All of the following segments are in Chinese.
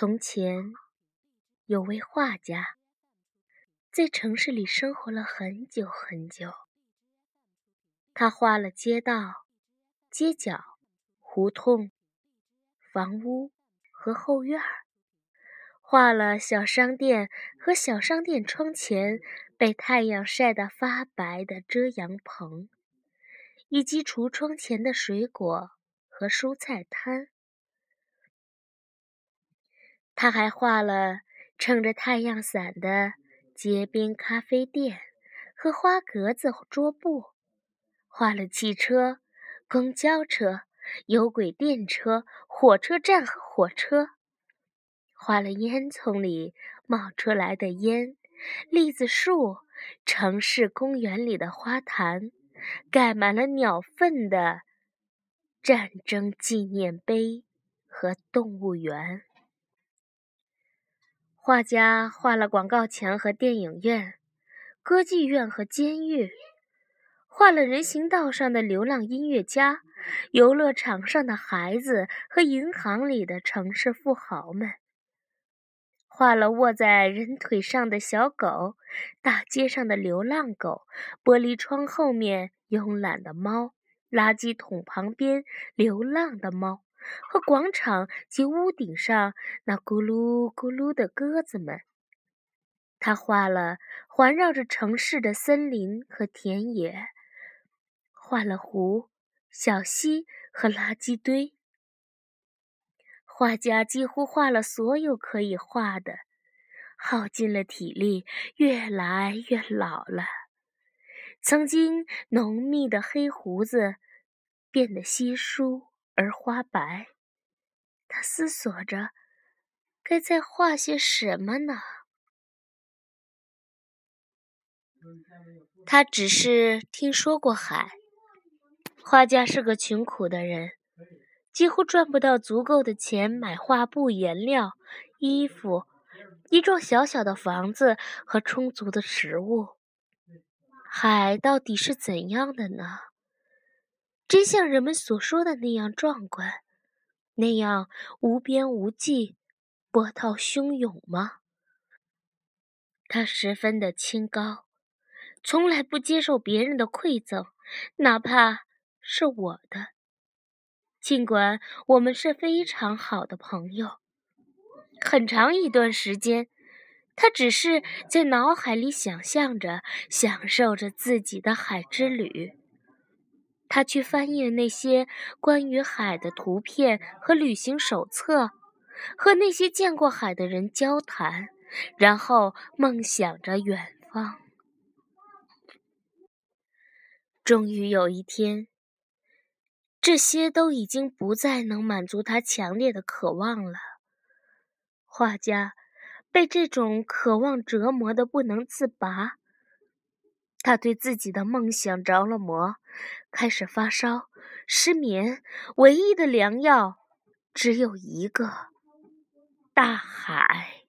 从前，有位画家，在城市里生活了很久很久。他画了街道、街角、胡同、房屋和后院儿，画了小商店和小商店窗前被太阳晒得发白的遮阳棚，以及橱窗前的水果和蔬菜摊。他还画了撑着太阳伞的街边咖啡店和花格子桌布，画了汽车、公交车、有轨电车、火车站和火车，画了烟囱里冒出来的烟、栗子树、城市公园里的花坛、盖满了鸟粪的战争纪念碑和动物园。画家画了广告墙和电影院、歌剧院和监狱，画了人行道上的流浪音乐家、游乐场上的孩子和银行里的城市富豪们，画了卧在人腿上的小狗、大街上的流浪狗、玻璃窗后面慵懒的猫、垃圾桶旁边流浪的猫。和广场及屋顶上那咕噜咕噜的鸽子们，他画了环绕着城市的森林和田野，画了湖、小溪和垃圾堆。画家几乎画了所有可以画的，耗尽了体力，越来越老了。曾经浓密的黑胡子变得稀疏。而花白，他思索着，该再画些什么呢？他只是听说过海。画家是个穷苦的人，几乎赚不到足够的钱买画布、颜料、衣服、一幢小小的房子和充足的食物。海到底是怎样的呢？真像人们所说的那样壮观，那样无边无际、波涛汹涌吗？他十分的清高，从来不接受别人的馈赠，哪怕是我的。尽管我们是非常好的朋友，很长一段时间，他只是在脑海里想象着、享受着自己的海之旅。他去翻阅那些关于海的图片和旅行手册，和那些见过海的人交谈，然后梦想着远方。终于有一天，这些都已经不再能满足他强烈的渴望了。画家被这种渴望折磨得不能自拔。他对自己的梦想着了魔，开始发烧、失眠。唯一的良药只有一个：大海。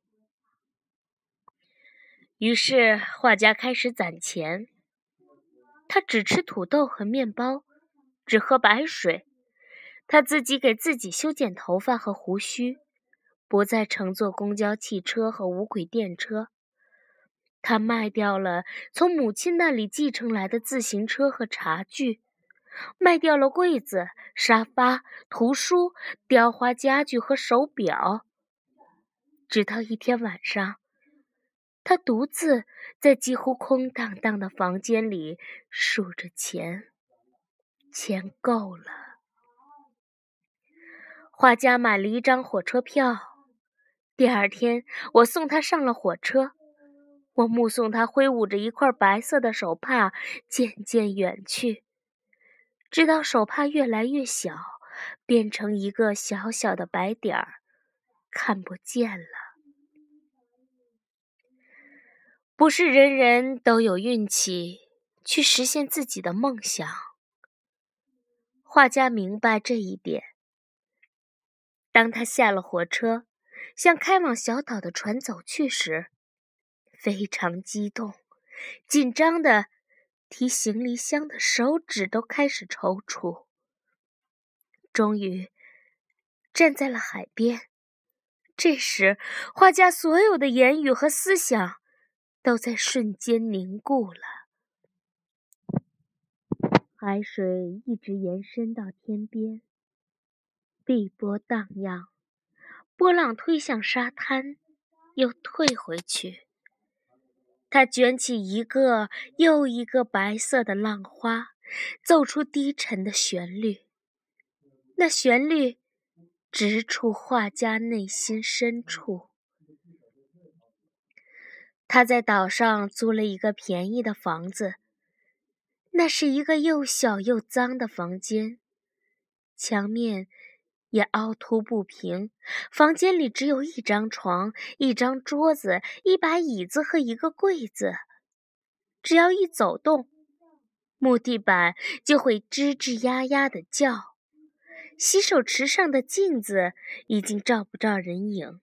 于是，画家开始攒钱。他只吃土豆和面包，只喝白水。他自己给自己修剪头发和胡须，不再乘坐公交汽车和无轨电车。他卖掉了从母亲那里继承来的自行车和茶具，卖掉了柜子、沙发、图书、雕花家具和手表。直到一天晚上，他独自在几乎空荡荡的房间里数着钱，钱够了。画家买了一张火车票，第二天我送他上了火车。我目送他挥舞着一块白色的手帕渐渐远去，直到手帕越来越小，变成一个小小的白点儿，看不见了。不是人人都有运气去实现自己的梦想。画家明白这一点。当他下了火车，向开往小岛的船走去时。非常激动，紧张的提行李箱的手指都开始抽搐。终于站在了海边，这时，画家所有的言语和思想都在瞬间凝固了。海水一直延伸到天边，碧波荡漾，波浪推向沙滩，又退回去。它卷起一个又一个白色的浪花，奏出低沉的旋律。那旋律直触画家内心深处。他在岛上租了一个便宜的房子。那是一个又小又脏的房间，墙面也凹凸不平。房间里只有一张床、一张桌子、一把椅子和一个柜子。只要一走动，木地板就会吱吱呀呀地叫。洗手池上的镜子已经照不着人影，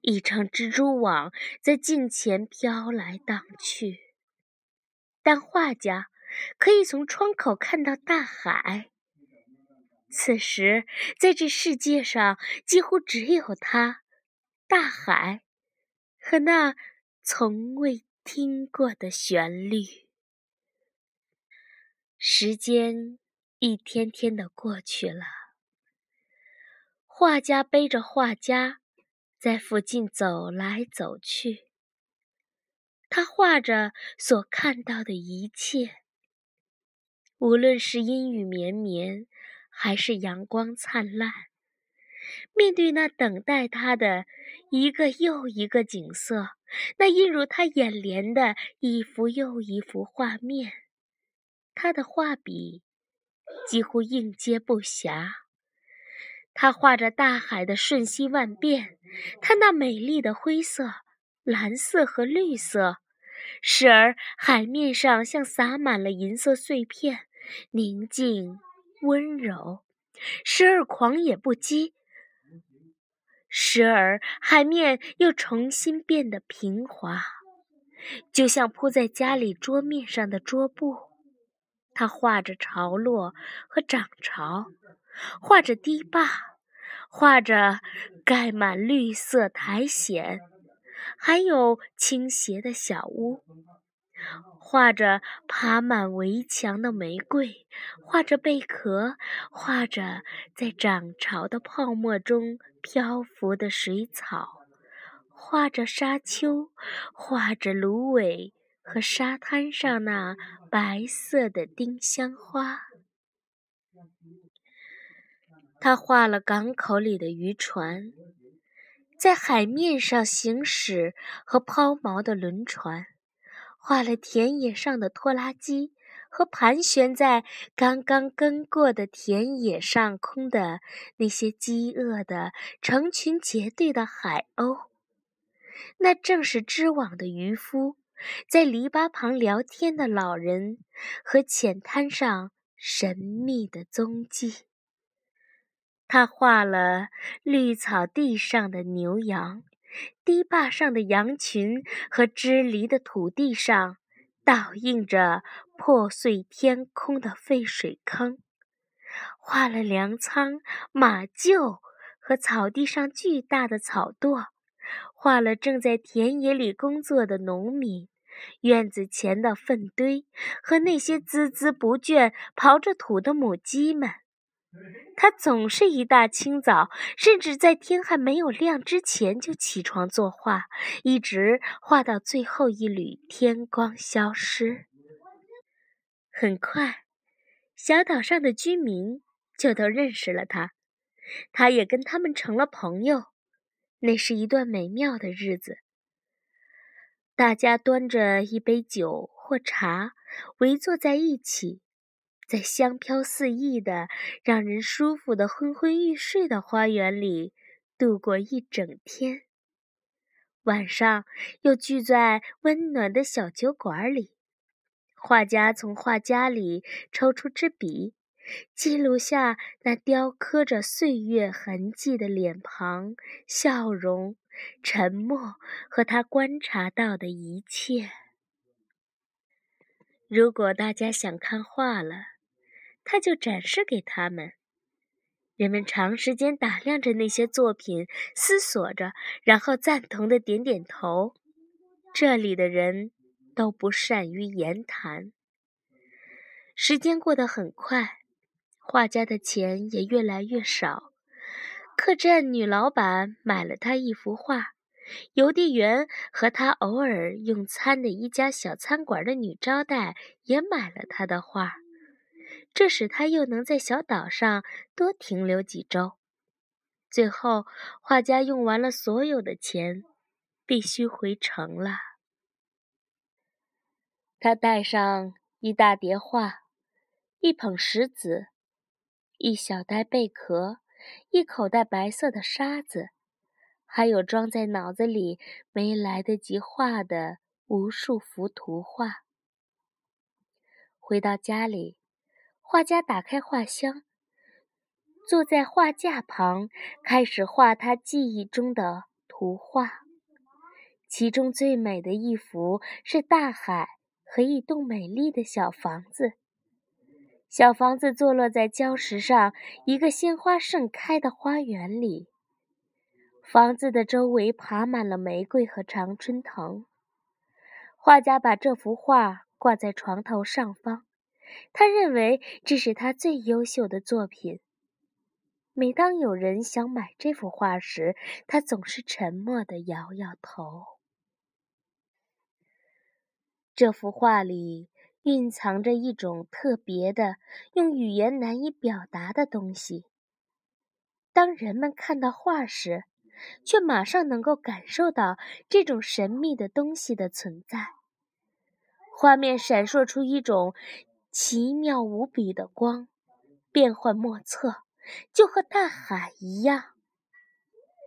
一张蜘蛛网在镜前飘来荡去。但画家。可以从窗口看到大海。此时，在这世界上，几乎只有他，大海，和那从未听过的旋律。时间一天天的过去了，画家背着画家，在附近走来走去。他画着所看到的一切。无论是阴雨绵绵，还是阳光灿烂，面对那等待他的一个又一个景色，那映入他眼帘的一幅又一幅画面，他的画笔几乎应接不暇。他画着大海的瞬息万变，他那美丽的灰色、蓝色和绿色。时而，海面上像洒满了银色碎片，宁静温柔；时而狂野不羁；时而海面又重新变得平滑，就像铺在家里桌面上的桌布。它画着潮落和涨潮，画着堤坝，画着盖满绿色苔藓。还有倾斜的小屋，画着爬满围墙的玫瑰，画着贝壳，画着在涨潮的泡沫中漂浮的水草，画着沙丘，画着芦苇和沙滩上那白色的丁香花。他画了港口里的渔船。在海面上行驶和抛锚的轮船，画了田野上的拖拉机和盘旋在刚刚耕过的田野上空的那些饥饿的成群结队的海鸥。那正是织网的渔夫，在篱笆旁聊天的老人和浅滩上神秘的踪迹。他画了绿草地上的牛羊，堤坝上的羊群和支离的土地上倒映着破碎天空的废水坑，画了粮仓、马厩和草地上巨大的草垛，画了正在田野里工作的农民、院子前的粪堆和那些孜孜不倦刨着土的母鸡们。他总是一大清早，甚至在天还没有亮之前就起床作画，一直画到最后一缕天光消失。很快，小岛上的居民就都认识了他，他也跟他们成了朋友。那是一段美妙的日子，大家端着一杯酒或茶，围坐在一起。在香飘四溢的、让人舒服的昏昏欲睡的花园里度过一整天，晚上又聚在温暖的小酒馆里。画家从画夹里抽出支笔，记录下那雕刻着岁月痕迹的脸庞、笑容、沉默和他观察到的一切。如果大家想看画了，他就展示给他们。人们长时间打量着那些作品，思索着，然后赞同的点点头。这里的人都不善于言谈。时间过得很快，画家的钱也越来越少。客栈女老板买了他一幅画，邮递员和他偶尔用餐的一家小餐馆的女招待也买了他的画，这使他又能在小岛上多停留几周。最后，画家用完了所有的钱，必须回城了。他带上一大叠画，一捧石子，一小袋贝壳。一口袋白色的沙子，还有装在脑子里没来得及画的无数幅图画。回到家里，画家打开画箱，坐在画架旁，开始画他记忆中的图画。其中最美的一幅是大海和一栋美丽的小房子。小房子坐落在礁石上，一个鲜花盛开的花园里。房子的周围爬满了玫瑰和常春藤。画家把这幅画挂在床头上方，他认为这是他最优秀的作品。每当有人想买这幅画时，他总是沉默地摇摇头。这幅画里。蕴藏着一种特别的、用语言难以表达的东西。当人们看到画时，却马上能够感受到这种神秘的东西的存在。画面闪烁出一种奇妙无比的光，变幻莫测，就和大海一样。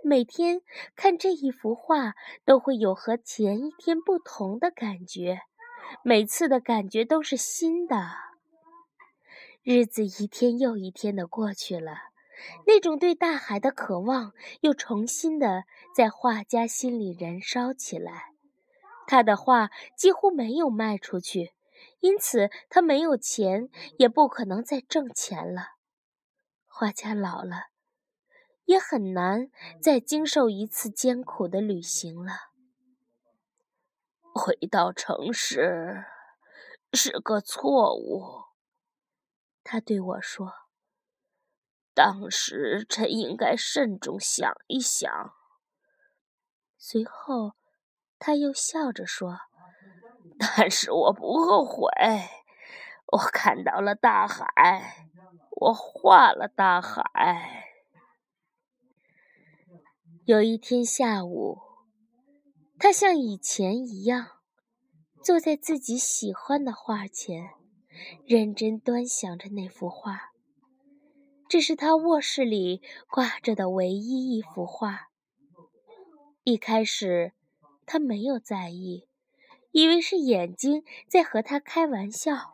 每天看这一幅画，都会有和前一天不同的感觉。每次的感觉都是新的。日子一天又一天的过去了，那种对大海的渴望又重新的在画家心里燃烧起来。他的画几乎没有卖出去，因此他没有钱，也不可能再挣钱了。画家老了，也很难再经受一次艰苦的旅行了。回到城市是个错误，他对我说。当时臣应该慎重想一想。随后，他又笑着说：“但是我不后悔，我看到了大海，我画了大海。”有一天下午。他像以前一样，坐在自己喜欢的画前，认真端详着那幅画。这是他卧室里挂着的唯一一幅画。一开始，他没有在意，以为是眼睛在和他开玩笑。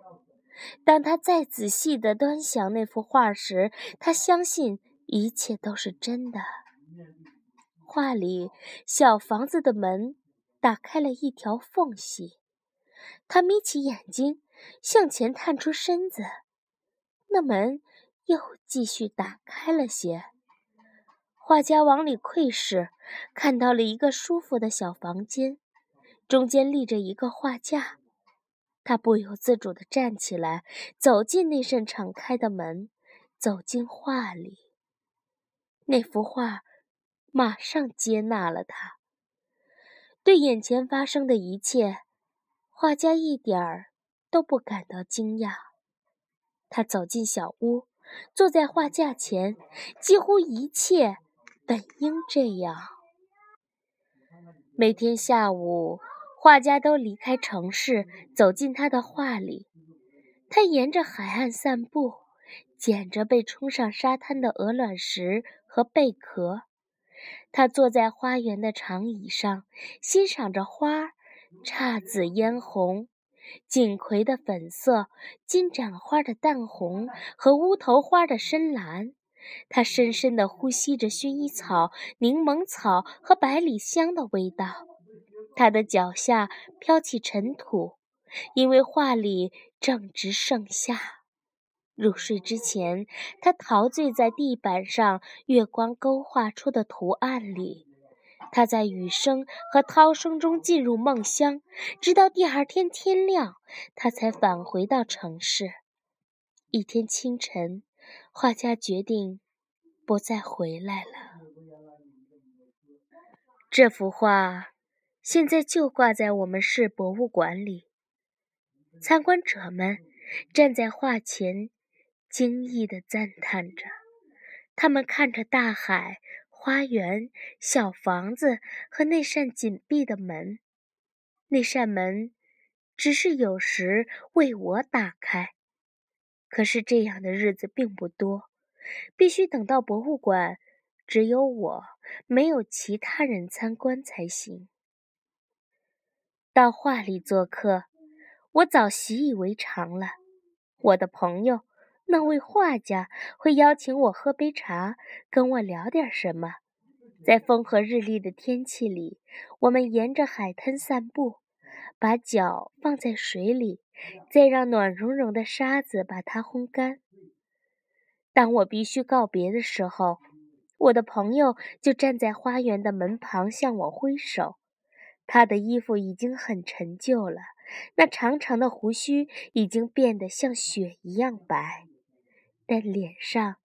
当他再仔细地端详那幅画时，他相信一切都是真的。画里小房子的门打开了一条缝隙，他眯起眼睛向前探出身子，那门又继续打开了些。画家往里窥视，看到了一个舒服的小房间，中间立着一个画架。他不由自主地站起来，走进那扇敞开的门，走进画里。那幅画。马上接纳了他。对眼前发生的一切，画家一点儿都不感到惊讶。他走进小屋，坐在画架前，几乎一切本应这样。每天下午，画家都离开城市，走进他的画里。他沿着海岸散步，捡着被冲上沙滩的鹅卵石和贝壳。他坐在花园的长椅上，欣赏着花姹紫嫣红、锦葵的粉色、金盏花的淡红和乌头花的深蓝。他深深地呼吸着薰衣草、柠檬草和百里香的味道。他的脚下飘起尘土，因为画里正值盛夏。入睡之前，他陶醉在地板上月光勾画出的图案里。他在雨声和涛声中进入梦乡，直到第二天天亮，他才返回到城市。一天清晨，画家决定不再回来了。这幅画现在就挂在我们市博物馆里。参观者们站在画前，惊异地赞叹着。他们看着大海、花园、小房子和那扇紧闭的门。那扇门只是有时为我打开，可是这样的日子并不多，必须等到博物馆只有我，没有其他人参观才行。到画里做客。我早习以为常了。我的朋友，那位画家会邀请我喝杯茶，跟我聊点什么。在风和日丽的天气里，我们沿着海滩散步，把脚放在水里，再让暖融融的沙子把它烘干。当我必须告别的时候，我的朋友就站在花园的门旁向我挥手。他的衣服已经很陈旧了。那长长的胡须已经变得像雪一样白，但脸上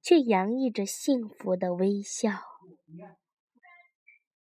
却洋溢着幸福的微笑。